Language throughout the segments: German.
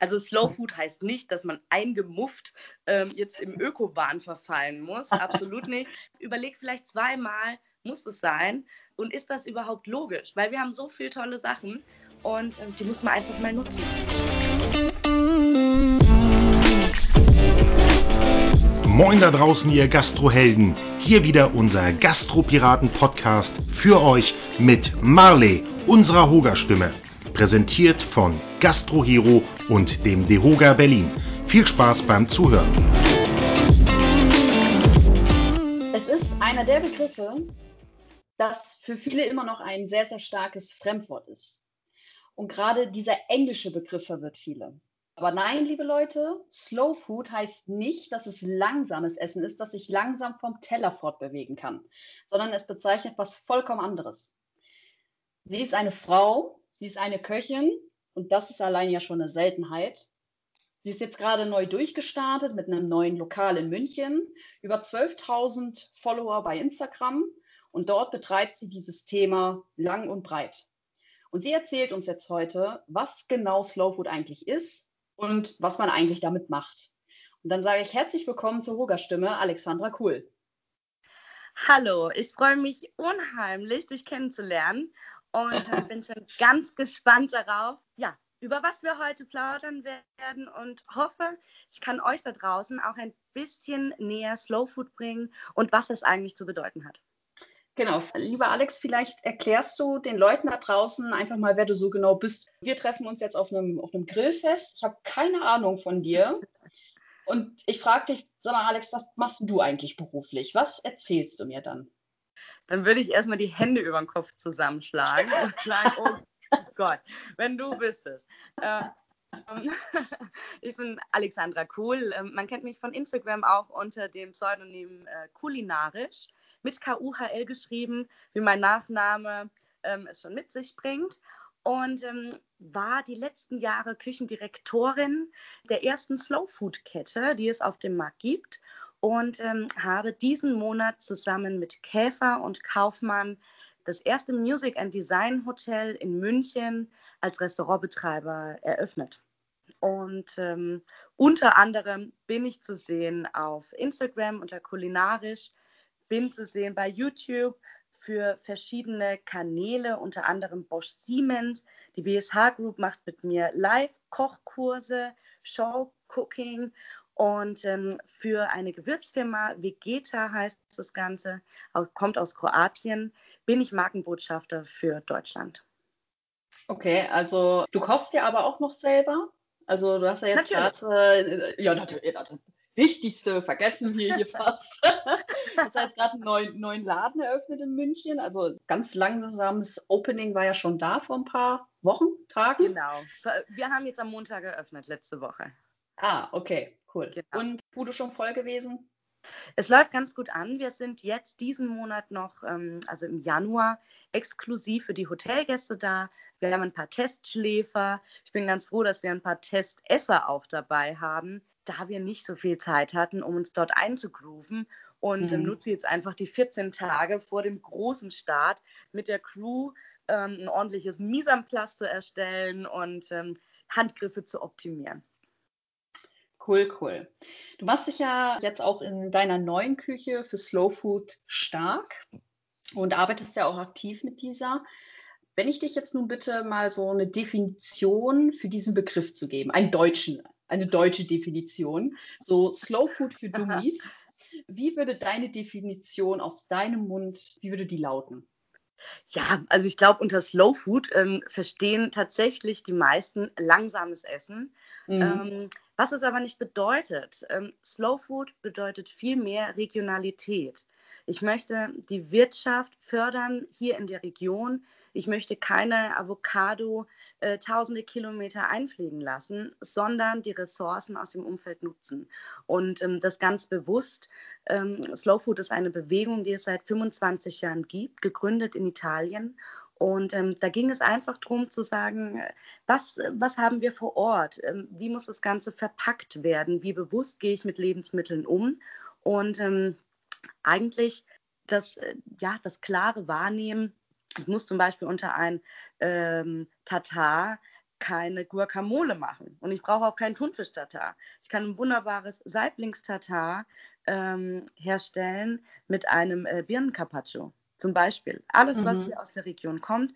Also Slow Food heißt nicht, dass man eingemufft ähm, jetzt im Öko-Wahn verfallen muss. Absolut nicht. Überleg vielleicht zweimal, muss es sein? Und ist das überhaupt logisch? Weil wir haben so viele tolle Sachen und äh, die muss man einfach mal nutzen. Moin da draußen, ihr Gastrohelden. Hier wieder unser Gastropiraten-Podcast für euch mit Marley, unserer Hoga-Stimme. Präsentiert von Gastrohero und dem Dehoga Berlin. Viel Spaß beim Zuhören. Es ist einer der Begriffe, das für viele immer noch ein sehr, sehr starkes Fremdwort ist. Und gerade dieser englische Begriff verwirrt viele. Aber nein, liebe Leute, Slow Food heißt nicht, dass es langsames Essen ist, das sich langsam vom Teller fortbewegen kann, sondern es bezeichnet was vollkommen anderes. Sie ist eine Frau, sie ist eine Köchin und das ist allein ja schon eine Seltenheit. Sie ist jetzt gerade neu durchgestartet mit einem neuen Lokal in München, über 12.000 Follower bei Instagram und dort betreibt sie dieses Thema lang und breit. Und sie erzählt uns jetzt heute, was genau Slow Food eigentlich ist und was man eigentlich damit macht. Und dann sage ich herzlich willkommen zur Roger-Stimme, Alexandra Kuhl. Hallo, ich freue mich unheimlich, dich kennenzulernen und bin schon ganz gespannt darauf, ja, über was wir heute plaudern werden und hoffe, ich kann euch da draußen auch ein bisschen näher Slow Food bringen und was es eigentlich zu bedeuten hat. Genau. Lieber Alex, vielleicht erklärst du den Leuten da draußen einfach mal, wer du so genau bist. Wir treffen uns jetzt auf einem, auf einem Grillfest. Ich habe keine Ahnung von dir. Und ich frage dich, sag mal, Alex, was machst du eigentlich beruflich? Was erzählst du mir dann? Dann würde ich erstmal die Hände über den Kopf zusammenschlagen und sagen, oh Gott, wenn du wüsstest. Äh, ähm, ich bin Alexandra Kuhl. Ähm, man kennt mich von Instagram auch unter dem Pseudonym äh, Kulinarisch, mit K-U-H-L geschrieben, wie mein Nachname ähm, es schon mit sich bringt. Und ähm, war die letzten Jahre Küchendirektorin der ersten Slow Food Kette, die es auf dem Markt gibt. Und ähm, habe diesen Monat zusammen mit Käfer und Kaufmann das erste Music and Design Hotel in München als Restaurantbetreiber eröffnet. Und ähm, unter anderem bin ich zu sehen auf Instagram unter kulinarisch, bin zu sehen bei YouTube für verschiedene Kanäle, unter anderem Bosch Siemens. Die BSH Group macht mit mir Live-Kochkurse, Show-Cooking und ähm, für eine Gewürzfirma, Vegeta heißt das Ganze, kommt aus Kroatien, bin ich Markenbotschafter für Deutschland. Okay, also du kochst ja aber auch noch selber. Also du hast ja jetzt gerade, äh, ja natürlich, das Wichtigste vergessen wir hier fast. du hast jetzt gerade einen neuen, neuen Laden eröffnet in München. Also ganz langsames Opening war ja schon da vor ein paar Wochen, Tagen. Genau. Wir haben jetzt am Montag eröffnet, letzte Woche. Ah, okay. Cool. Genau. Und wurde schon voll gewesen? Es läuft ganz gut an. Wir sind jetzt diesen Monat noch, ähm, also im Januar, exklusiv für die Hotelgäste da. Wir haben ein paar Testschläfer. Ich bin ganz froh, dass wir ein paar Testesser auch dabei haben, da wir nicht so viel Zeit hatten, um uns dort einzugrooven. Und ähm, mhm. nutze jetzt einfach die 14 Tage vor dem großen Start mit der Crew ähm, ein ordentliches Mise en place zu erstellen und Handgriffe zu optimieren. Cool, cool. Du machst dich ja jetzt auch in deiner neuen Küche für Slow Food stark und arbeitest ja auch aktiv mit dieser. Wenn ich dich jetzt nun bitte mal so eine Definition für diesen Begriff zu geben, einen deutschen, eine deutsche Definition, so Slow Food für Dummies, wie würde deine Definition aus deinem Mund, wie würde die lauten? Ja, also ich glaube, unter Slow Food ähm, verstehen tatsächlich die meisten langsames Essen. Mhm. Ähm, was es aber nicht bedeutet. Ähm, Slow Food bedeutet viel mehr Regionalität. Ich möchte die Wirtschaft fördern hier in der Region. Ich möchte keine Avocado äh, tausende Kilometer einfliegen lassen, sondern die Ressourcen aus dem Umfeld nutzen. Und ähm, das ganz bewusst. Ähm, Slow Food ist eine Bewegung, die es seit 25 Jahren gibt, gegründet in Italien. Und ähm, da ging es einfach darum zu sagen, was, was haben wir vor Ort? Ähm, wie muss das Ganze verpackt werden? Wie bewusst gehe ich mit Lebensmitteln um? Und ähm, eigentlich das, äh, ja, das klare Wahrnehmen, ich muss zum Beispiel unter ein ähm, Tatar keine Guacamole machen und ich brauche auch keinen Thunfisch-Tatar. Ich kann ein wunderbares Saiblingstatar ähm, herstellen mit einem äh, Birnencarpaccio zum Beispiel. Alles, mhm. was hier aus der Region kommt.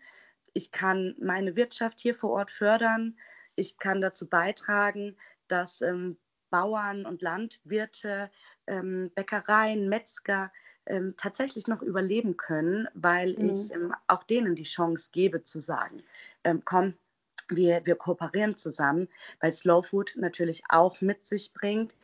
Ich kann meine Wirtschaft hier vor Ort fördern. Ich kann dazu beitragen, dass ähm, Bauern und Landwirte, ähm, Bäckereien, Metzger ähm, tatsächlich noch überleben können, weil mhm. ich ähm, auch denen die Chance gebe zu sagen, ähm, komm, wir, wir kooperieren zusammen, weil Slow Food natürlich auch mit sich bringt,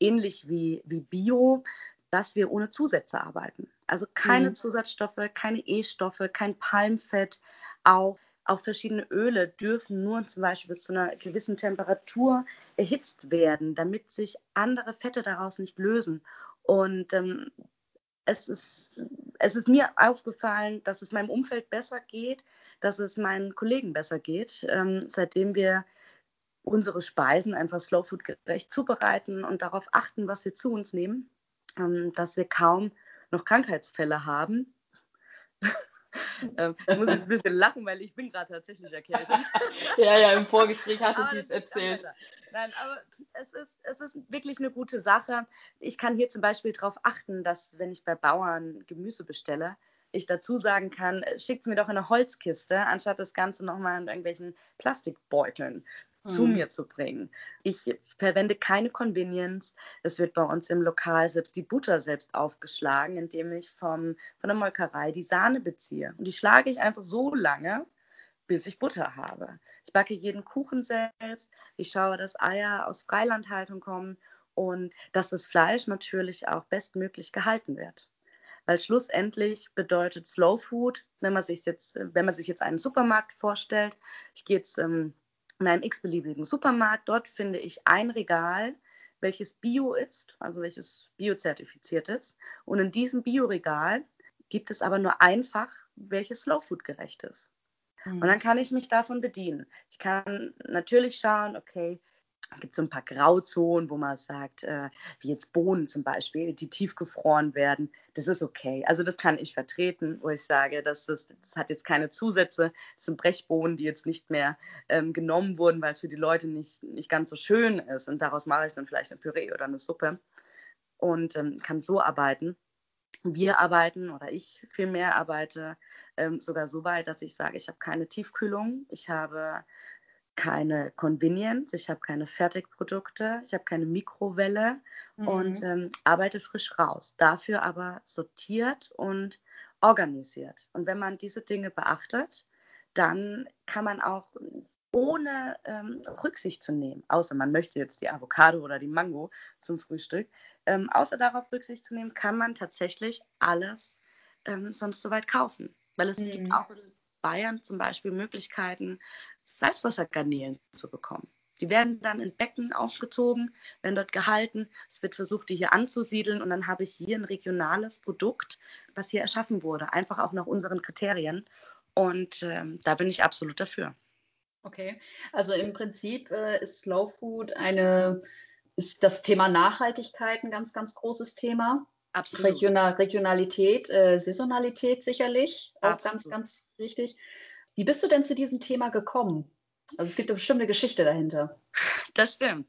ähnlich wie, wie Bio, dass wir ohne Zusätze arbeiten. Also keine mhm. Zusatzstoffe, keine E-Stoffe, kein Palmfett, auch auch verschiedene Öle dürfen nur zum Beispiel bis zu einer gewissen Temperatur erhitzt werden, damit sich andere Fette daraus nicht lösen. Und ähm, es ist, es ist mir aufgefallen, dass es meinem Umfeld besser geht, dass es meinen Kollegen besser geht, ähm, seitdem wir unsere Speisen einfach Slowfood gerecht zubereiten und darauf achten, was wir zu uns nehmen, ähm, dass wir kaum noch Krankheitsfälle haben. ähm, ich muss jetzt ein bisschen lachen, weil ich bin gerade tatsächlich erkältet. ja, ja, im Vorgespräch hatte sie es erzählt. Nein, aber es ist, es ist wirklich eine gute Sache. Ich kann hier zum Beispiel darauf achten, dass wenn ich bei Bauern Gemüse bestelle, ich dazu sagen kann, schickt es mir doch in eine Holzkiste, anstatt das Ganze nochmal in irgendwelchen Plastikbeuteln mhm. zu mir zu bringen. Ich verwende keine Convenience. Es wird bei uns im Lokal selbst die Butter selbst aufgeschlagen, indem ich vom, von der Molkerei die Sahne beziehe. Und die schlage ich einfach so lange, bis ich Butter habe. Ich backe jeden Kuchen selbst. Ich schaue, dass Eier aus Freilandhaltung kommen und dass das Fleisch natürlich auch bestmöglich gehalten wird. Weil schlussendlich bedeutet Slow Food, wenn man sich jetzt, wenn man sich jetzt einen Supermarkt vorstellt, ich gehe jetzt ähm, in einen x-beliebigen Supermarkt, dort finde ich ein Regal, welches Bio ist, also welches biozertifiziert ist. Und in diesem Bioregal gibt es aber nur einfach, welches Slow Food gerecht ist. Und dann mhm. kann ich mich davon bedienen. Ich kann natürlich schauen, okay, gibt so ein paar Grauzonen, wo man sagt, äh, wie jetzt Bohnen zum Beispiel, die tiefgefroren werden. Das ist okay. Also das kann ich vertreten, wo ich sage, dass das, das hat jetzt keine Zusätze. Das sind Brechbohnen, die jetzt nicht mehr ähm, genommen wurden, weil es für die Leute nicht, nicht ganz so schön ist. Und daraus mache ich dann vielleicht ein Püree oder eine Suppe und ähm, kann so arbeiten. Wir arbeiten oder ich vielmehr arbeite ähm, sogar so weit, dass ich sage, ich habe keine Tiefkühlung, ich habe keine Convenience, ich habe keine Fertigprodukte, ich habe keine Mikrowelle mhm. und ähm, arbeite frisch raus. Dafür aber sortiert und organisiert. Und wenn man diese Dinge beachtet, dann kann man auch ohne ähm, Rücksicht zu nehmen, außer man möchte jetzt die Avocado oder die Mango zum Frühstück, ähm, außer darauf Rücksicht zu nehmen, kann man tatsächlich alles ähm, sonst soweit kaufen. Weil es mhm. gibt auch Bayern zum Beispiel Möglichkeiten, Salzwassergarnelen zu bekommen. Die werden dann in Becken aufgezogen, werden dort gehalten. Es wird versucht, die hier anzusiedeln und dann habe ich hier ein regionales Produkt, was hier erschaffen wurde, einfach auch nach unseren Kriterien. Und ähm, da bin ich absolut dafür. Okay, also im Prinzip äh, ist Slow Food eine, ist das Thema Nachhaltigkeit ein ganz, ganz großes Thema. Absolut. Regional, Regionalität, äh, Saisonalität sicherlich, auch Absolut. ganz, ganz wichtig. Wie bist du denn zu diesem Thema gekommen? Also es gibt eine bestimmte Geschichte dahinter. Das stimmt.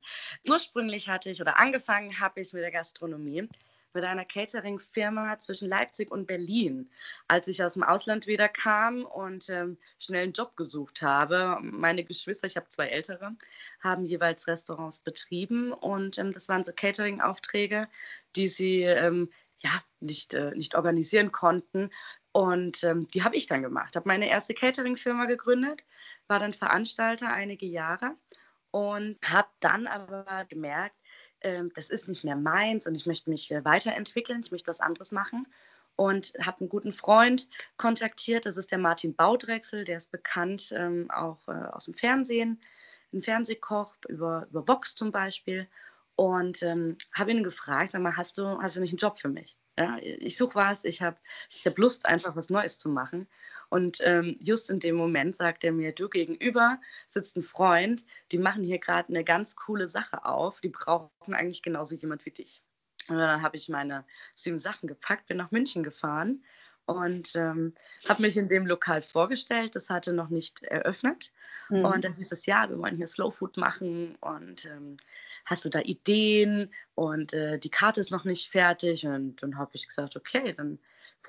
Ursprünglich hatte ich oder angefangen habe ich mit der Gastronomie mit einer Catering-Firma zwischen Leipzig und Berlin. Als ich aus dem Ausland wieder kam und ähm, schnell einen Job gesucht habe, meine Geschwister, ich habe zwei ältere, haben jeweils Restaurants betrieben und ähm, das waren so Catering-Aufträge, die sie ähm, ja, nicht, äh, nicht organisieren konnten. Und ähm, die habe ich dann gemacht. Habe meine erste Catering-Firma gegründet, war dann Veranstalter einige Jahre und habe dann aber gemerkt, das ist nicht mehr meins und ich möchte mich äh, weiterentwickeln, ich möchte was anderes machen. Und habe einen guten Freund kontaktiert, das ist der Martin Baudrechsel, der ist bekannt ähm, auch äh, aus dem Fernsehen, ein Fernsehkoch über, über Vox zum Beispiel. Und ähm, habe ihn gefragt, sag mal, hast du, hast du nicht einen Job für mich? Ja, ich suche was, ich habe ich hab Lust, einfach was Neues zu machen. Und ähm, just in dem Moment sagt er mir, du gegenüber sitzt ein Freund, die machen hier gerade eine ganz coole Sache auf, die brauchen eigentlich genauso jemand wie dich. Und dann habe ich meine sieben Sachen gepackt, bin nach München gefahren und ähm, habe mich in dem Lokal vorgestellt. Das hatte noch nicht eröffnet. Mhm. Und dann hieß es, ja, wir wollen hier Slow Food machen und ähm, hast du da Ideen? Und äh, die Karte ist noch nicht fertig. Und dann habe ich gesagt, okay, dann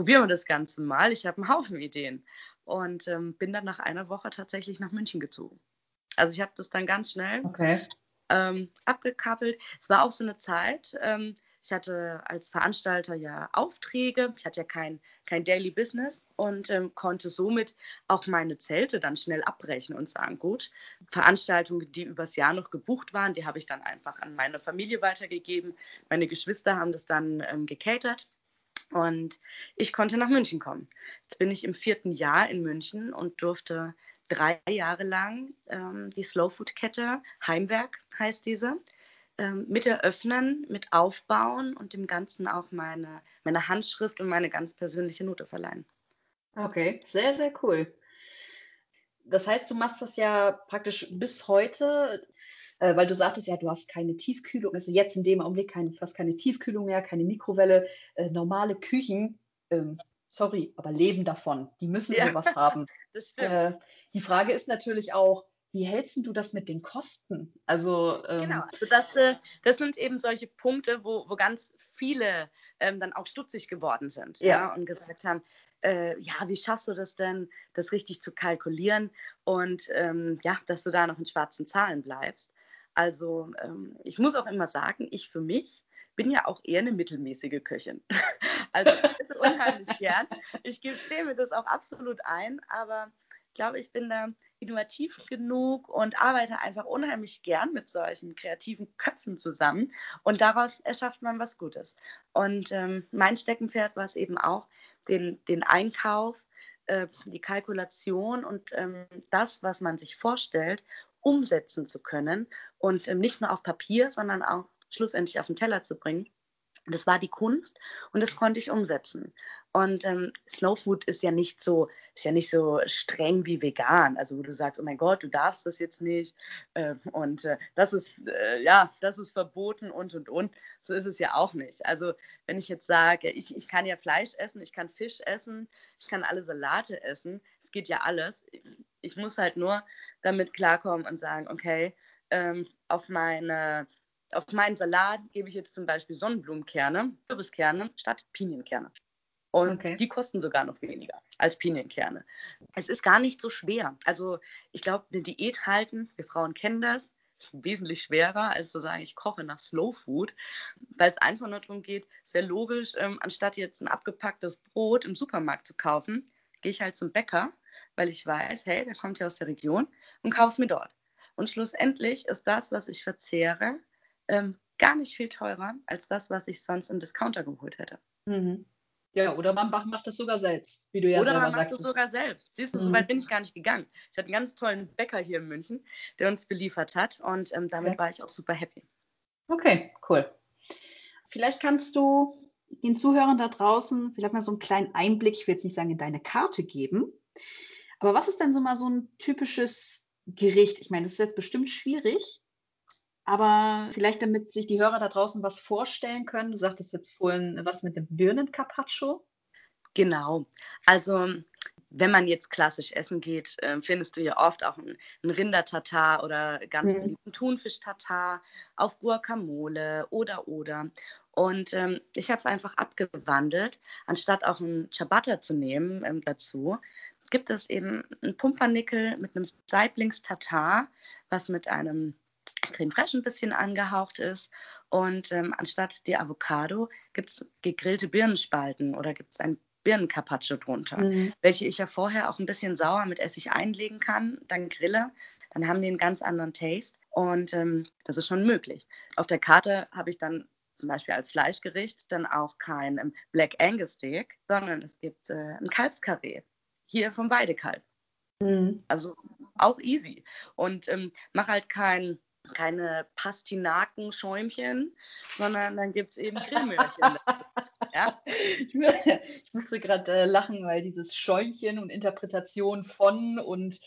probieren wir das Ganze mal. Ich habe einen Haufen Ideen. Und ähm, bin dann nach einer Woche tatsächlich nach München gezogen. Also ich habe das dann ganz schnell okay. ähm, abgekappelt. Es war auch so eine Zeit, ähm, ich hatte als Veranstalter ja Aufträge, ich hatte ja kein, kein Daily Business und ähm, konnte somit auch meine Zelte dann schnell abbrechen und sagen, gut, Veranstaltungen, die übers Jahr noch gebucht waren, die habe ich dann einfach an meine Familie weitergegeben. Meine Geschwister haben das dann ähm, gecatert. Und ich konnte nach München kommen. Jetzt bin ich im vierten Jahr in München und durfte drei Jahre lang ähm, die Slow Food Kette, Heimwerk heißt diese, ähm, mit eröffnen, mit aufbauen und dem Ganzen auch meine, meine Handschrift und meine ganz persönliche Note verleihen. Okay, sehr, sehr cool. Das heißt, du machst das ja praktisch bis heute, äh, weil du sagtest ja, du hast keine Tiefkühlung, also jetzt in dem Augenblick keine, fast keine Tiefkühlung mehr, keine Mikrowelle, äh, normale Küchen. Ähm, sorry, aber leben davon. Die müssen ja, sowas haben. Äh, die Frage ist natürlich auch, wie hältst du das mit den Kosten? Also, ähm, genau, also das, äh, das sind eben solche Punkte, wo, wo ganz viele ähm, dann auch stutzig geworden sind ja. ja und gesagt haben, äh, ja, wie schaffst du das denn, das richtig zu kalkulieren und ähm, ja, dass du da noch in schwarzen Zahlen bleibst. Also ähm, ich muss auch immer sagen, ich für mich bin ja auch eher eine mittelmäßige Köchin. also ich esse unheimlich gern. Ich gestehe mir das auch absolut ein, aber ich glaube, ich bin da innovativ genug und arbeite einfach unheimlich gern mit solchen kreativen Köpfen zusammen und daraus erschafft man was Gutes. Und ähm, mein Steckenpferd war es eben auch, den, den Einkauf, äh, die Kalkulation und ähm, das, was man sich vorstellt, umsetzen zu können und ähm, nicht nur auf Papier, sondern auch schlussendlich auf den Teller zu bringen. Das war die Kunst und das konnte ich umsetzen. Und ähm, Slow Food ist ja nicht so, ist ja nicht so streng wie vegan. Also wo du sagst, oh mein Gott, du darfst das jetzt nicht äh, und äh, das ist äh, ja, das ist verboten und und und. So ist es ja auch nicht. Also wenn ich jetzt sage, ich, ich kann ja Fleisch essen, ich kann Fisch essen, ich kann alle Salate essen, es geht ja alles. Ich muss halt nur damit klarkommen und sagen, okay, ähm, auf meine auf meinen Salat gebe ich jetzt zum Beispiel Sonnenblumenkerne, Kürbiskerne statt Pinienkerne. Und okay. die kosten sogar noch weniger als Pinienkerne. Es ist gar nicht so schwer. Also ich glaube, eine Diät halten, wir Frauen kennen das, ist wesentlich schwerer, als zu sagen, ich koche nach Slow Food, weil es einfach nur darum geht, sehr logisch, ähm, anstatt jetzt ein abgepacktes Brot im Supermarkt zu kaufen, gehe ich halt zum Bäcker, weil ich weiß, hey, der kommt ja aus der Region und kaufe es mir dort. Und schlussendlich ist das, was ich verzehre, ähm, gar nicht viel teurer als das, was ich sonst im Discounter geholt hätte. Mhm. Ja, oder man macht das sogar selbst, wie du ja oder selber sagst. Oder man macht es sogar selbst. Siehst du, mhm. so weit bin ich gar nicht gegangen. Ich hatte einen ganz tollen Bäcker hier in München, der uns beliefert hat und ähm, damit okay. war ich auch super happy. Okay, cool. Vielleicht kannst du den Zuhörern da draußen vielleicht mal so einen kleinen Einblick, ich will jetzt nicht sagen in deine Karte geben, aber was ist denn so mal so ein typisches Gericht? Ich meine, das ist jetzt bestimmt schwierig, aber vielleicht, damit sich die Hörer da draußen was vorstellen können, du sagtest jetzt vorhin was mit dem Birnencarpaccio. Genau. Also wenn man jetzt klassisch essen geht, äh, findest du ja oft auch einen, einen Rindertatar oder ganz mhm. beliebten Thunfisch-Tatar auf Guacamole oder oder. Und ähm, ich habe es einfach abgewandelt, anstatt auch einen Ciabatta zu nehmen ähm, dazu, gibt es eben einen Pumpernickel mit einem Saiblings-Tatar, was mit einem Creme Fraiche ein bisschen angehaucht ist. Und ähm, anstatt die Avocado gibt es gegrillte Birnenspalten oder gibt es ein Birnencarpaccio drunter, mhm. welche ich ja vorher auch ein bisschen sauer mit Essig einlegen kann, dann grille. Dann haben die einen ganz anderen Taste und ähm, das ist schon möglich. Auf der Karte habe ich dann zum Beispiel als Fleischgericht dann auch kein ähm, Black Angus Steak, sondern es gibt äh, ein Kalbskarree. Hier vom Weidekalb. Mhm. Also auch easy. Und ähm, mach halt kein keine Pastinaken-Schäumchen, sondern dann gibt es eben Grillmöhrchen. ja? ich, musste gerade äh, lachen, weil dieses Schäumchen und Interpretation von und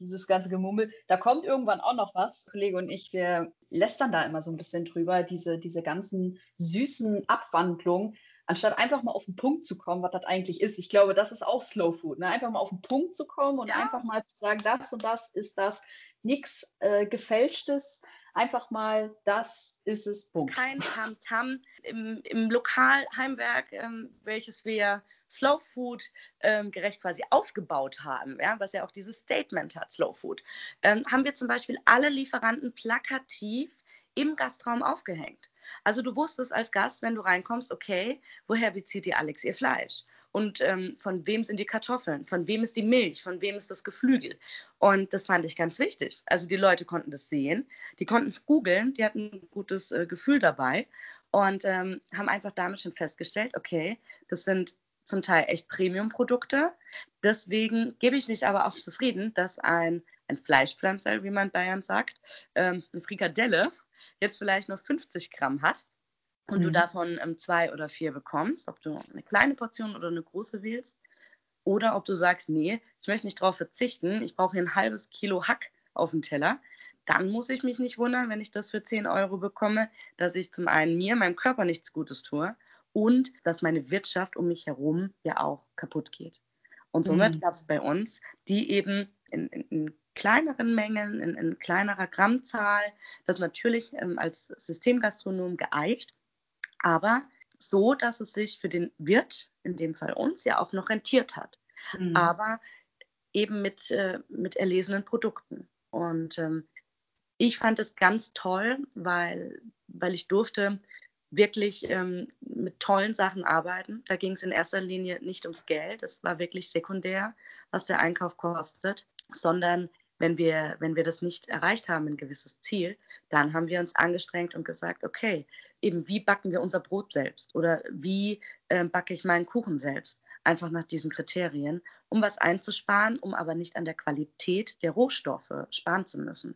dieses ganze Gemummel, da kommt irgendwann auch noch was. Kollege und ich, wir lästern da immer so ein bisschen drüber, diese, diese ganzen süßen Abwandlungen. anstatt einfach mal auf den Punkt zu kommen, was das eigentlich ist. Ich glaube, das ist auch Slow Food. Ne? Einfach mal auf den Punkt zu kommen und ja. einfach mal zu sagen, das und das ist das. Nichts äh, Gefälschtes, einfach mal, das ist es, Punkt. Kein Tamtam im, im Lokalheimwerk, ähm, welches wir Slow Food ähm, gerecht quasi aufgebaut haben, ja, was ja auch dieses Statement hat, Slow Food, ähm, haben wir zum Beispiel alle Lieferanten plakativ im Gastraum aufgehängt. Also du wusstest als Gast, wenn du reinkommst, okay, woher bezieht ihr Alex ihr Fleisch? Und ähm, von wem sind die Kartoffeln? Von wem ist die Milch? Von wem ist das Geflügel? Und das fand ich ganz wichtig. Also die Leute konnten das sehen, die konnten es googeln, die hatten ein gutes äh, Gefühl dabei und ähm, haben einfach damit schon festgestellt, okay, das sind zum Teil echt Premium-Produkte. Deswegen gebe ich mich aber auch zufrieden, dass ein, ein Fleischpflanzer, wie man Bayern sagt, ähm, eine Frikadelle jetzt vielleicht nur 50 Gramm hat und mhm. du davon ähm, zwei oder vier bekommst, ob du eine kleine Portion oder eine große wählst, oder ob du sagst, nee, ich möchte nicht darauf verzichten, ich brauche hier ein halbes Kilo Hack auf dem Teller, dann muss ich mich nicht wundern, wenn ich das für 10 Euro bekomme, dass ich zum einen mir, meinem Körper nichts Gutes tue und dass meine Wirtschaft um mich herum ja auch kaputt geht. Und somit mhm. gab es bei uns, die eben in, in, in kleineren Mengen, in, in, kleinerer Grammzahl, das natürlich ähm, als Systemgastronom geeicht, aber so, dass es sich für den Wirt, in dem Fall uns, ja auch noch rentiert hat. Mhm. Aber eben mit, äh, mit erlesenen Produkten. Und ähm, ich fand es ganz toll, weil, weil ich durfte wirklich ähm, mit tollen Sachen arbeiten. Da ging es in erster Linie nicht ums Geld, es war wirklich sekundär, was der Einkauf kostet, sondern wenn wir, wenn wir das nicht erreicht haben, ein gewisses Ziel, dann haben wir uns angestrengt und gesagt, okay, eben wie backen wir unser Brot selbst oder wie äh, backe ich meinen Kuchen selbst? Einfach nach diesen Kriterien, um was einzusparen, um aber nicht an der Qualität der Rohstoffe sparen zu müssen.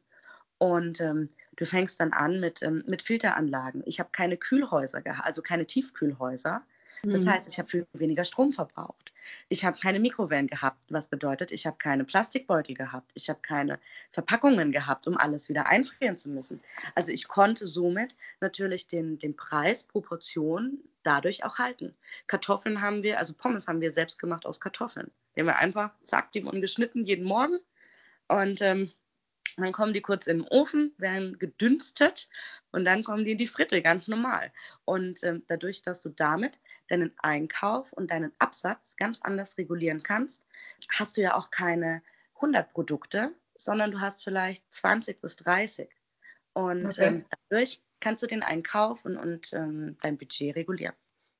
Und ähm, du fängst dann an mit, ähm, mit Filteranlagen. Ich habe keine Kühlhäuser gehabt, also keine Tiefkühlhäuser. Das mhm. heißt, ich habe viel weniger Strom verbraucht. Ich habe keine Mikrowellen gehabt, was bedeutet, ich habe keine Plastikbeutel gehabt. Ich habe keine Verpackungen gehabt, um alles wieder einfrieren zu müssen. Also ich konnte somit natürlich den, den Preis pro Portion dadurch auch halten. Kartoffeln haben wir, also Pommes haben wir selbst gemacht aus Kartoffeln. Die haben wir einfach, zack, die wurden geschnitten jeden Morgen. Und ähm, dann kommen die kurz in den Ofen, werden gedünstet und dann kommen die in die Fritte, ganz normal. Und ähm, dadurch, dass du damit deinen Einkauf und deinen Absatz ganz anders regulieren kannst, hast du ja auch keine 100 Produkte, sondern du hast vielleicht 20 bis 30. Und okay. ähm, dadurch kannst du den Einkauf und, und ähm, dein Budget regulieren.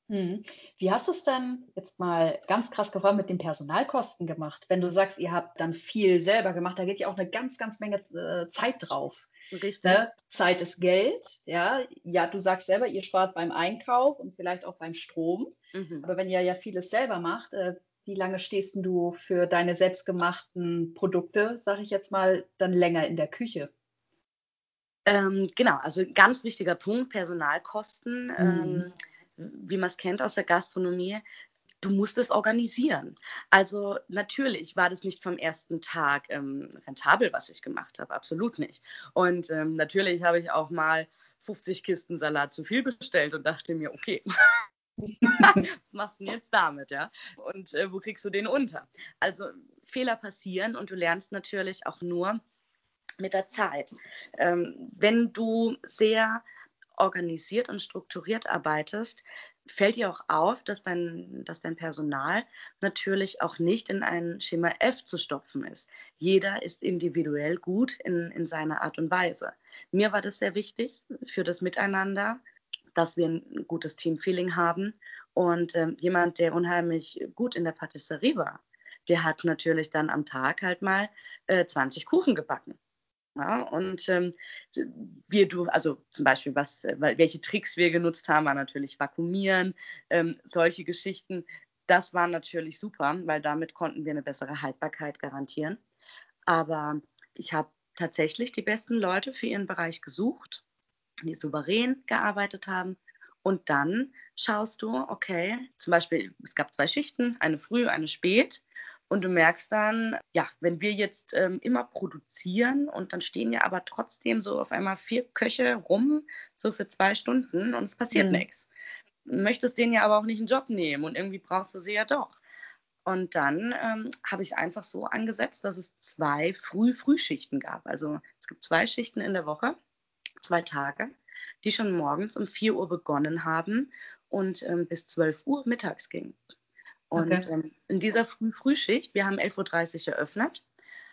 Mhm. Wie hast du es dann jetzt mal ganz krass gefragt mit den Personalkosten gemacht? Wenn du sagst, ihr habt dann viel selber gemacht, da geht ja auch eine ganz, ganz Menge äh, Zeit drauf. Richtig. Ne? Zeit ist Geld, ja. Ja, du sagst selber, ihr spart beim Einkauf und vielleicht auch beim Strom. Mhm. Aber wenn ihr ja vieles selber macht, äh, wie lange stehst du für deine selbstgemachten Produkte, sage ich jetzt mal, dann länger in der Küche? Ähm, genau, also ganz wichtiger Punkt, Personalkosten. Mhm. Ähm, wie man es kennt aus der Gastronomie, du musst es organisieren. Also natürlich war das nicht vom ersten Tag ähm, rentabel, was ich gemacht habe, absolut nicht. Und ähm, natürlich habe ich auch mal 50 Kisten Salat zu viel bestellt und dachte mir, okay. Was machst du denn jetzt damit, ja? Und äh, wo kriegst du den unter? Also Fehler passieren und du lernst natürlich auch nur mit der Zeit. Ähm, wenn du sehr organisiert und strukturiert arbeitest, fällt dir auch auf, dass dein, dass dein Personal natürlich auch nicht in ein Schema F zu stopfen ist. Jeder ist individuell gut in, in seiner Art und Weise. Mir war das sehr wichtig für das Miteinander, dass wir ein gutes Teamfeeling haben. Und ähm, jemand, der unheimlich gut in der Patisserie war, der hat natürlich dann am Tag halt mal äh, 20 Kuchen gebacken. Ja, und ähm, wir, du, also zum Beispiel, was, äh, welche Tricks wir genutzt haben, war natürlich Vakuumieren, ähm, solche Geschichten. Das war natürlich super, weil damit konnten wir eine bessere Haltbarkeit garantieren. Aber ich habe tatsächlich die besten Leute für ihren Bereich gesucht, die souverän gearbeitet haben. Und dann schaust du, okay, zum Beispiel, es gab zwei Schichten, eine früh, eine spät. Und du merkst dann, ja, wenn wir jetzt ähm, immer produzieren und dann stehen ja aber trotzdem so auf einmal vier Köche rum, so für zwei Stunden und es passiert mhm. nichts. möchtest denen ja aber auch nicht einen Job nehmen und irgendwie brauchst du sie ja doch. Und dann ähm, habe ich einfach so angesetzt, dass es zwei Früh-Frühschichten gab. Also es gibt zwei Schichten in der Woche, zwei Tage, die schon morgens um 4 Uhr begonnen haben und ähm, bis 12 Uhr mittags gingen. Und okay. ähm, in dieser Früh-Frühschicht, wir haben 11.30 Uhr eröffnet,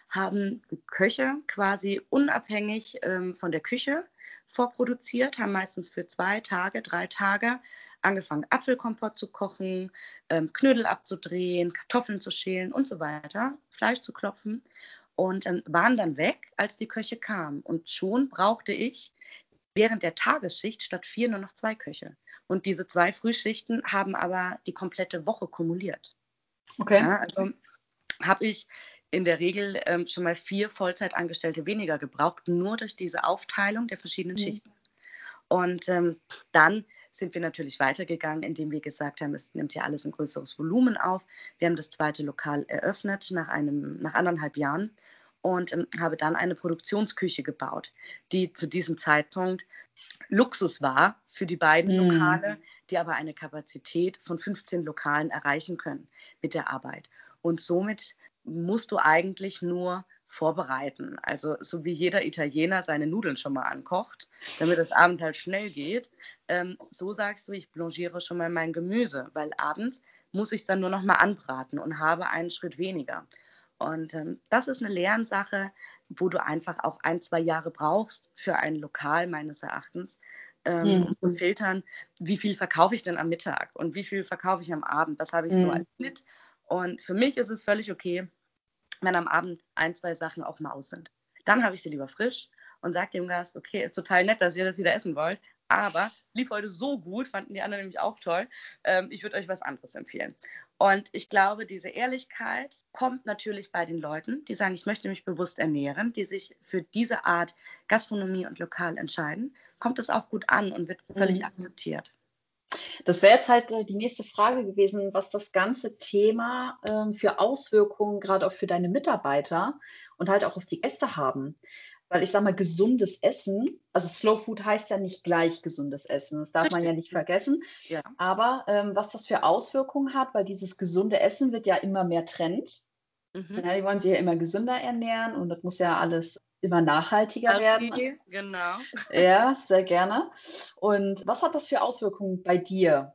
haben Köche quasi unabhängig ähm, von der Küche vorproduziert, haben meistens für zwei Tage, drei Tage angefangen, Apfelkompott zu kochen, ähm, Knödel abzudrehen, Kartoffeln zu schälen und so weiter, Fleisch zu klopfen und ähm, waren dann weg, als die Köche kamen. Und schon brauchte ich während der Tagesschicht statt vier nur noch zwei Köche. Und diese zwei Frühschichten haben aber die komplette Woche kumuliert. Okay. Ja, also habe ich in der Regel ähm, schon mal vier Vollzeitangestellte weniger gebraucht, nur durch diese Aufteilung der verschiedenen mhm. Schichten. Und ähm, dann sind wir natürlich weitergegangen, indem wir gesagt haben, es nimmt ja alles ein größeres Volumen auf. Wir haben das zweite Lokal eröffnet nach, einem, nach anderthalb Jahren und ähm, habe dann eine Produktionsküche gebaut, die zu diesem Zeitpunkt Luxus war für die beiden mhm. Lokale, die aber eine Kapazität von 15 Lokalen erreichen können mit der Arbeit. Und somit musst du eigentlich nur vorbereiten. Also so wie jeder Italiener seine Nudeln schon mal ankocht, damit das Abend halt schnell geht, ähm, so sagst du, ich blanchiere schon mal mein Gemüse, weil abends muss ich es dann nur noch mal anbraten und habe einen Schritt weniger. Und ähm, das ist eine Lernsache, wo du einfach auch ein, zwei Jahre brauchst für ein Lokal meines Erachtens, ähm, mhm. um zu filtern, wie viel verkaufe ich denn am Mittag und wie viel verkaufe ich am Abend, was habe ich mhm. so als Schnitt und für mich ist es völlig okay, wenn am Abend ein, zwei Sachen auch mal aus sind. Dann habe ich sie lieber frisch und sage dem Gast, okay, ist total nett, dass ihr das wieder essen wollt, aber lief heute so gut, fanden die anderen nämlich auch toll. Ähm, ich würde euch was anderes empfehlen. Und ich glaube, diese Ehrlichkeit kommt natürlich bei den Leuten, die sagen, ich möchte mich bewusst ernähren, die sich für diese Art Gastronomie und Lokal entscheiden, kommt es auch gut an und wird völlig mhm. akzeptiert. Das wäre jetzt halt äh, die nächste Frage gewesen, was das ganze Thema ähm, für Auswirkungen gerade auch für deine Mitarbeiter und halt auch auf die Gäste haben. Weil ich sage mal, gesundes Essen, also Slow Food heißt ja nicht gleich gesundes Essen, das darf man ja nicht vergessen. Ja. Aber ähm, was das für Auswirkungen hat, weil dieses gesunde Essen wird ja immer mehr Trend. Mhm. Ja, die wollen sich ja immer gesünder ernähren und das muss ja alles immer nachhaltiger werden. Genau. Ja, sehr gerne. Und was hat das für Auswirkungen bei dir?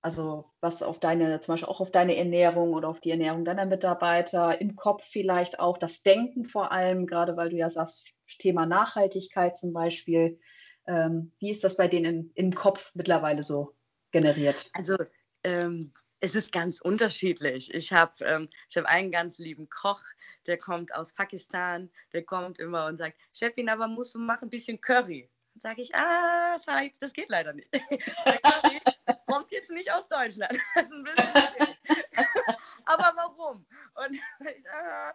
Also was auf deine, zum Beispiel auch auf deine Ernährung oder auf die Ernährung deiner Mitarbeiter, im Kopf vielleicht auch, das Denken vor allem, gerade weil du ja sagst, Thema Nachhaltigkeit zum Beispiel. Ähm, wie ist das bei denen im Kopf mittlerweile so generiert? Also ähm, es ist ganz unterschiedlich. Ich habe ähm, hab einen ganz lieben Koch, der kommt aus Pakistan, der kommt immer und sagt, Chefin, aber musst du machen ein bisschen Curry. Dann sage ich, ah, das geht leider nicht. Kommt jetzt nicht aus Deutschland. Aber warum? Und ah,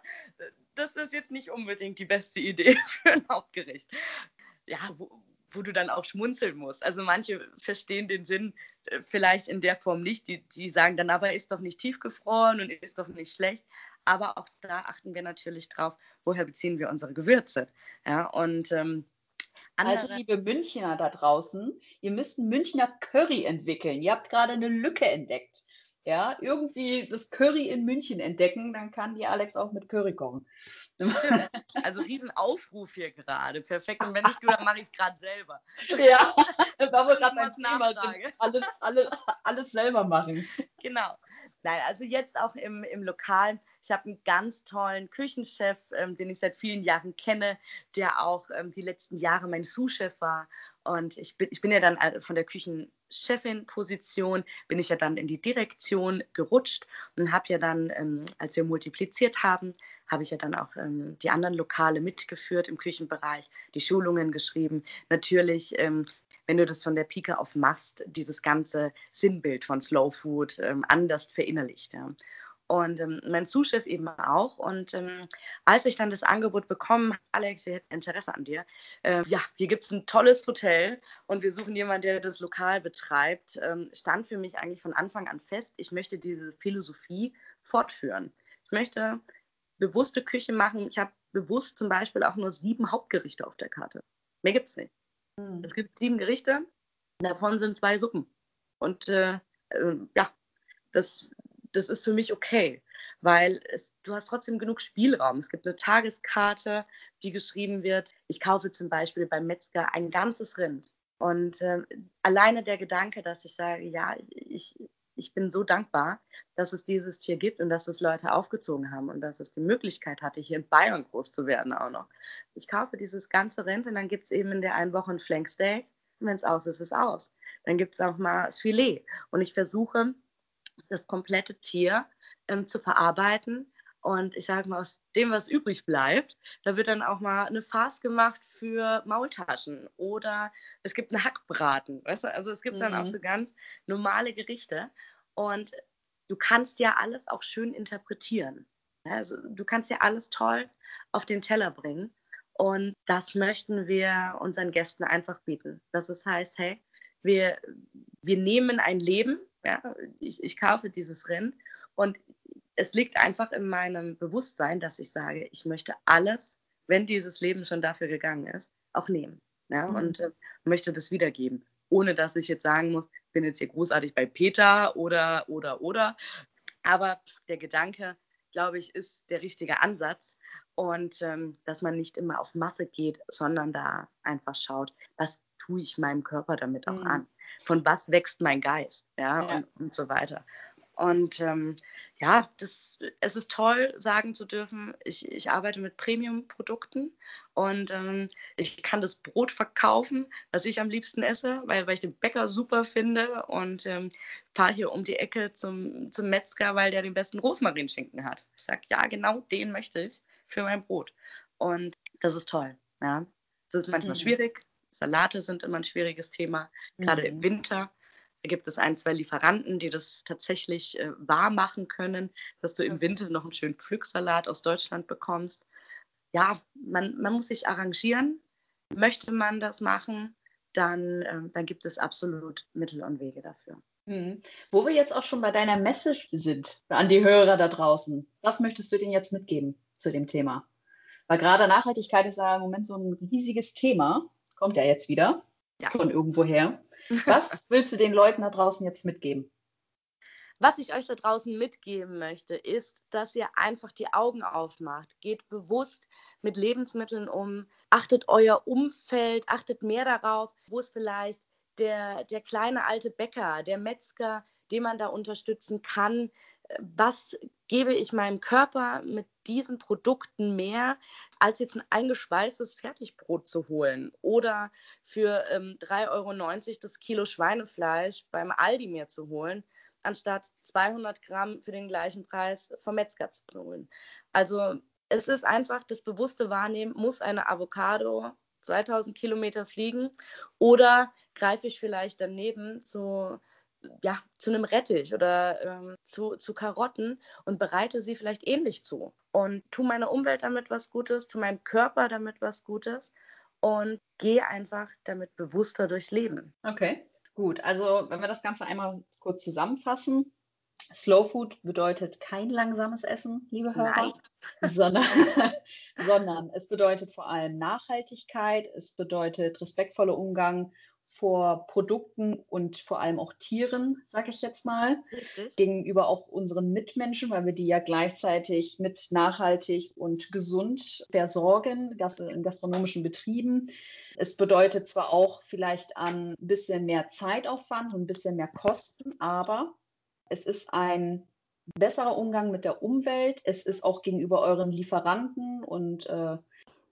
das ist jetzt nicht unbedingt die beste Idee für ein Hauptgericht. Ja, wo, wo du dann auch schmunzeln musst. Also manche verstehen den Sinn äh, vielleicht in der Form nicht. Die, die sagen dann, aber ist doch nicht tiefgefroren und ist doch nicht schlecht. Aber auch da achten wir natürlich drauf, woher beziehen wir unsere Gewürze. Ja, und ähm, also, liebe Münchner da draußen, ihr müsst einen Münchner Curry entwickeln. Ihr habt gerade eine Lücke entdeckt ja, irgendwie das Curry in München entdecken, dann kann die Alex auch mit Curry kochen. Stimmt. Also Riesenaufruf hier gerade. Perfekt. Und wenn nicht du, dann mache ich es gerade selber. Ja, das war wohl gerade mein Thema. Alles, alles, alles selber machen. Genau. Nein, also jetzt auch im, im Lokal. Ich habe einen ganz tollen Küchenchef, ähm, den ich seit vielen Jahren kenne, der auch ähm, die letzten Jahre mein Sous-Chef war. Und ich bin, ich bin ja dann äh, von der Küchenchefin-Position, bin ich ja dann in die Direktion gerutscht und habe ja dann, ähm, als wir multipliziert haben, habe ich ja dann auch ähm, die anderen Lokale mitgeführt im Küchenbereich, die Schulungen geschrieben. Natürlich ähm, wenn du das von der Pike auf machst, dieses ganze Sinnbild von Slow Food ähm, anders verinnerlicht. Ja. Und ähm, mein Zuschef eben auch. Und ähm, als ich dann das Angebot bekommen Alex, wir hätten Interesse an dir. Äh, ja, hier gibt es ein tolles Hotel und wir suchen jemanden, der das Lokal betreibt. Ähm, stand für mich eigentlich von Anfang an fest, ich möchte diese Philosophie fortführen. Ich möchte bewusste Küche machen. Ich habe bewusst zum Beispiel auch nur sieben Hauptgerichte auf der Karte. Mehr gibt es nicht. Mhm. Es gibt sieben Gerichte, davon sind zwei Suppen. Und äh, äh, ja, das, das ist für mich okay, weil es, du hast trotzdem genug Spielraum. Es gibt eine Tageskarte, die geschrieben wird. Ich kaufe zum Beispiel beim Metzger ein ganzes Rind. Und äh, alleine der Gedanke, dass ich sage, ja, ich, ich bin so dankbar, dass es dieses Tier gibt und dass es Leute aufgezogen haben und dass es die Möglichkeit hatte, hier in Bayern groß zu werden auch noch. Ich kaufe dieses ganze Rind und dann gibt es eben in der einen Woche ein Flanksteak wenn es aus ist, ist es aus. Dann gibt es auch mal das Filet und ich versuche, das komplette Tier ähm, zu verarbeiten und ich sage mal, aus dem, was übrig bleibt, da wird dann auch mal eine Farce gemacht für Maultaschen oder es gibt einen Hackbraten. Weißt du? Also es gibt mhm. dann auch mhm. so ganz normale Gerichte. Und du kannst ja alles auch schön interpretieren. Also du kannst ja alles toll auf den Teller bringen. Und das möchten wir unseren Gästen einfach bieten. Dass es heißt, hey, wir, wir nehmen ein Leben, ja, ich, ich kaufe dieses Rind und es liegt einfach in meinem Bewusstsein, dass ich sage, ich möchte alles, wenn dieses Leben schon dafür gegangen ist, auch nehmen. Ja, mhm. Und äh, möchte das wiedergeben. Ohne dass ich jetzt sagen muss, ich bin jetzt hier großartig bei Peter oder, oder, oder. Aber der Gedanke, glaube ich, ist der richtige Ansatz. Und ähm, dass man nicht immer auf Masse geht, sondern da einfach schaut, was tue ich meinem Körper damit auch mhm. an? Von was wächst mein Geist? Ja, ja. Und, und so weiter. Und ähm, ja, das, es ist toll, sagen zu dürfen, ich, ich arbeite mit Premium-Produkten und ähm, ich kann das Brot verkaufen, was ich am liebsten esse, weil, weil ich den Bäcker super finde und ähm, fahre hier um die Ecke zum, zum Metzger, weil der den besten Rosmarinschinken hat. Ich sage, ja, genau den möchte ich für mein Brot. Und das ist toll. Ja. Es ist manchmal mhm. schwierig. Salate sind immer ein schwieriges Thema, gerade mhm. im Winter. Da gibt es ein, zwei Lieferanten, die das tatsächlich äh, wahr machen können, dass du im Winter noch einen schönen Pflücksalat aus Deutschland bekommst. Ja, man, man muss sich arrangieren. Möchte man das machen, dann, äh, dann gibt es absolut Mittel und Wege dafür. Mhm. Wo wir jetzt auch schon bei deiner Message sind, an die Hörer da draußen, was möchtest du denen jetzt mitgeben zu dem Thema? Weil gerade Nachhaltigkeit ist ja im Moment so ein riesiges Thema, kommt ja jetzt wieder ja. von irgendwoher. Was willst du den Leuten da draußen jetzt mitgeben? Was ich euch da draußen mitgeben möchte, ist, dass ihr einfach die Augen aufmacht. Geht bewusst mit Lebensmitteln um. Achtet euer Umfeld, achtet mehr darauf, wo es vielleicht der, der kleine alte Bäcker, der Metzger, den man da unterstützen kann, was gebe ich meinem Körper mit diesen Produkten mehr, als jetzt ein eingeschweißtes Fertigbrot zu holen oder für ähm, 3,90 Euro das Kilo Schweinefleisch beim Aldi mir zu holen, anstatt 200 Gramm für den gleichen Preis vom Metzger zu holen. Also es ist einfach das bewusste Wahrnehmen, muss eine Avocado 2000 Kilometer fliegen oder greife ich vielleicht daneben zu ja, zu einem Rettich oder ähm, zu, zu Karotten und bereite sie vielleicht ähnlich zu. Und tu meiner Umwelt damit was Gutes, tu meinem Körper damit was Gutes und gehe einfach damit bewusster durchs Leben. Okay, gut. Also, wenn wir das Ganze einmal kurz zusammenfassen. Slow Food bedeutet kein langsames Essen, liebe Hörer, sondern, sondern es bedeutet vor allem Nachhaltigkeit, es bedeutet respektvoller Umgang vor Produkten und vor allem auch Tieren, sage ich jetzt mal, Richtig. gegenüber auch unseren Mitmenschen, weil wir die ja gleichzeitig mit nachhaltig und gesund versorgen in gastronomischen Betrieben. Es bedeutet zwar auch vielleicht ein bisschen mehr Zeitaufwand und ein bisschen mehr Kosten, aber es ist ein besserer Umgang mit der Umwelt. Es ist auch gegenüber euren Lieferanten und äh,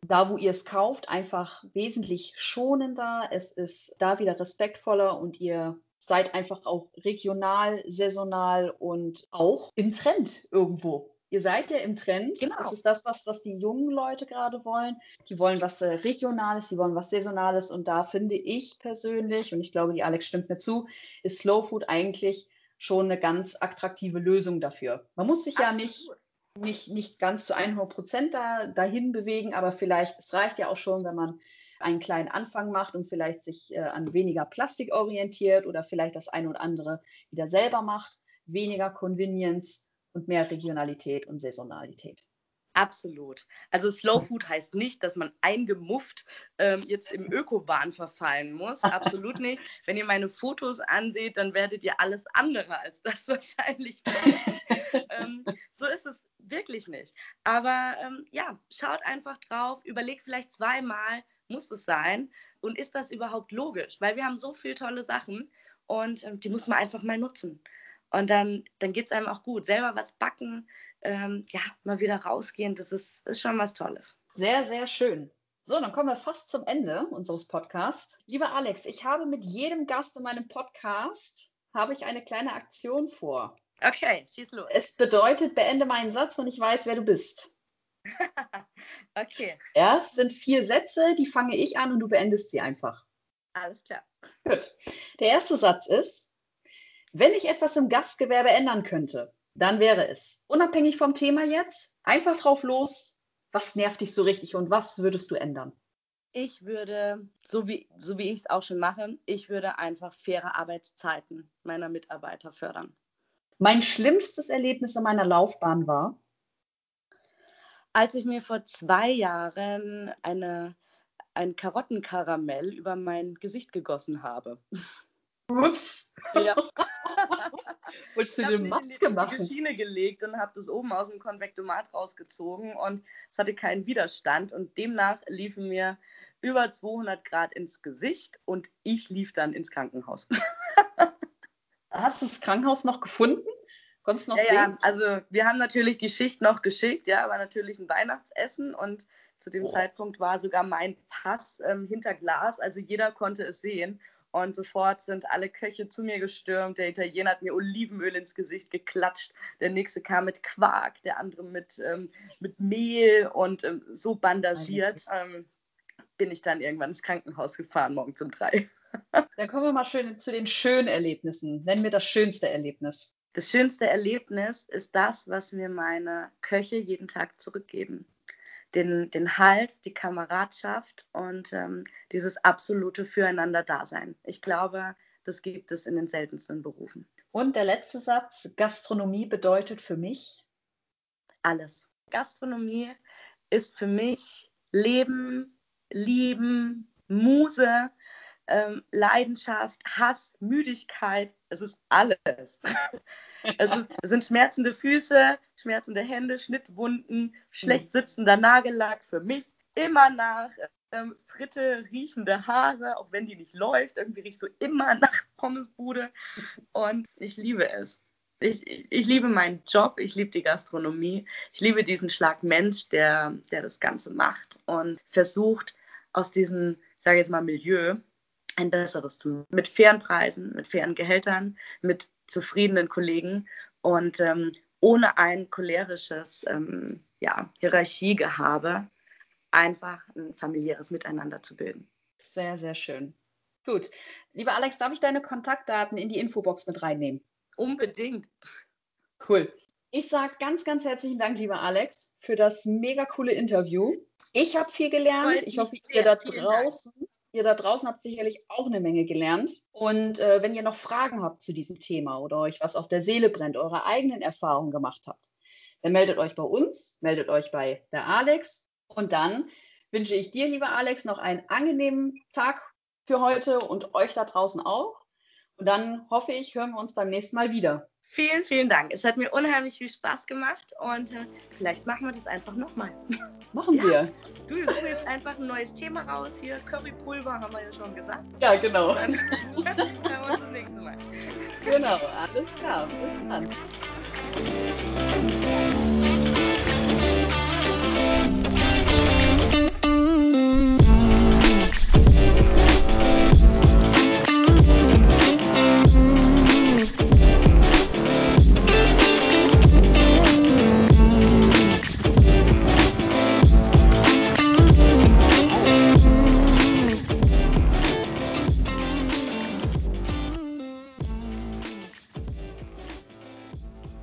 da, wo ihr es kauft, einfach wesentlich schonender. Es ist da wieder respektvoller und ihr seid einfach auch regional, saisonal und auch im Trend irgendwo. Ihr seid ja im Trend. Genau. Das ist das, was, was die jungen Leute gerade wollen. Die wollen was äh, Regionales, die wollen was Saisonales. Und da finde ich persönlich, und ich glaube, die Alex stimmt mir zu, ist Slow Food eigentlich schon eine ganz attraktive Lösung dafür. Man muss sich Absolut. ja nicht nicht, nicht ganz zu 100 Prozent da, dahin bewegen, aber vielleicht, es reicht ja auch schon, wenn man einen kleinen Anfang macht und vielleicht sich äh, an weniger Plastik orientiert oder vielleicht das eine oder andere wieder selber macht, weniger Convenience und mehr Regionalität und Saisonalität. Absolut. Also Slow Food heißt nicht, dass man eingemufft ähm, jetzt im Ökobahn verfallen muss. Absolut nicht. Wenn ihr meine Fotos anseht, dann werdet ihr alles andere als das wahrscheinlich. ähm, so ist es wirklich nicht. Aber ähm, ja, schaut einfach drauf, überlegt vielleicht zweimal, muss es sein? Und ist das überhaupt logisch? Weil wir haben so viele tolle Sachen und ähm, die muss man einfach mal nutzen. Und dann, dann geht es einem auch gut. Selber was backen, ähm, ja, mal wieder rausgehen, das ist, ist schon was Tolles. Sehr, sehr schön. So, dann kommen wir fast zum Ende unseres Podcasts. Lieber Alex, ich habe mit jedem Gast in meinem Podcast habe ich eine kleine Aktion vor. Okay, schieß los. Es bedeutet, beende meinen Satz und ich weiß, wer du bist. okay. Ja, es sind vier Sätze, die fange ich an und du beendest sie einfach. Alles klar. Gut. Der erste Satz ist, wenn ich etwas im Gastgewerbe ändern könnte, dann wäre es, unabhängig vom Thema jetzt, einfach drauf los, was nervt dich so richtig und was würdest du ändern? Ich würde, so wie, so wie ich es auch schon mache, ich würde einfach faire Arbeitszeiten meiner Mitarbeiter fördern. Mein schlimmstes Erlebnis in meiner Laufbahn war, als ich mir vor zwei Jahren eine, ein Karottenkaramell über mein Gesicht gegossen habe. Ups. Ja. Wolltest du ich eine habe Maske in die machen? Schiene gelegt und habe das oben aus dem Konvektomat rausgezogen und es hatte keinen Widerstand und demnach liefen mir über 200 Grad ins Gesicht und ich lief dann ins Krankenhaus. Hast du das Krankenhaus noch gefunden? Konntest du noch Ja, sehen? ja, also wir haben natürlich die Schicht noch geschickt, ja, war natürlich ein Weihnachtsessen und zu dem Oh. Zeitpunkt war sogar mein Pass ähm, hinter Glas, also jeder konnte es sehen und sofort sind alle Köche zu mir gestürmt. Der Italiener hat mir Olivenöl ins Gesicht geklatscht, der nächste kam mit Quark, der andere mit, ähm, mit Mehl und ähm, so bandagiert ähm, bin ich dann irgendwann ins Krankenhaus gefahren, morgens um drei. Dann kommen wir mal schön zu den schönen Erlebnissen. Nenn mir das schönste Erlebnis. Das schönste Erlebnis ist das, was mir meine Köche jeden Tag zurückgeben. Den, den Halt, die Kameradschaft und ähm, dieses absolute Füreinander-Dasein. Ich glaube, das gibt es in den seltensten Berufen. Und der letzte Satz, Gastronomie bedeutet für mich, Alles. Gastronomie ist für mich Leben, Lieben, Muse, ähm, Leidenschaft, Hass, Müdigkeit. Es ist alles. Es, ist, es sind schmerzende Füße, schmerzende Hände, Schnittwunden, schlecht sitzender Nagellack für mich. Immer nach ähm, Fritte riechende Haare, auch wenn die nicht läuft. Irgendwie riechst du immer nach Pommesbude. Und ich liebe es. Ich, ich liebe meinen Job, ich liebe die Gastronomie, ich liebe diesen Schlag Mensch, der, der das Ganze macht und versucht, aus diesem, ich sage jetzt mal, Milieu ein besseres zu machen. Mit fairen Preisen, mit fairen Gehältern, mit zufriedenen Kollegen und ähm, ohne ein cholerisches ähm, ja, Hierarchiegehabe einfach ein familiäres Miteinander zu bilden. sehr, sehr schön. Gut. Lieber Alex, darf ich deine Kontaktdaten in die Infobox mit reinnehmen? Unbedingt. Cool. Ich sage ganz, ganz herzlichen Dank, lieber Alex, für das mega coole Interview. Ich habe viel gelernt. Ich hoffe, ihr da Vielen Dank. Ihr da draußen habt sicherlich auch eine Menge gelernt. Und äh, wenn ihr noch Fragen habt zu diesem Thema oder euch was auf der Seele brennt, eure eigenen Erfahrungen gemacht habt, dann meldet euch bei uns, meldet euch bei der Alex. Und dann wünsche ich dir, lieber Alex, noch einen angenehmen Tag für heute und euch da draußen auch. Und dann hoffe ich, hören wir uns beim nächsten Mal wieder. Vielen, vielen Dank. Es hat mir unheimlich viel Spaß gemacht und äh, vielleicht machen wir das einfach nochmal. Machen Ja. wir. Du, wir suchen jetzt einfach ein neues Thema raus. Hier Currypulver haben wir ja schon gesagt. Ja, genau. Dann hören wir uns das nächste Mal. Genau, alles klar. Bis dann.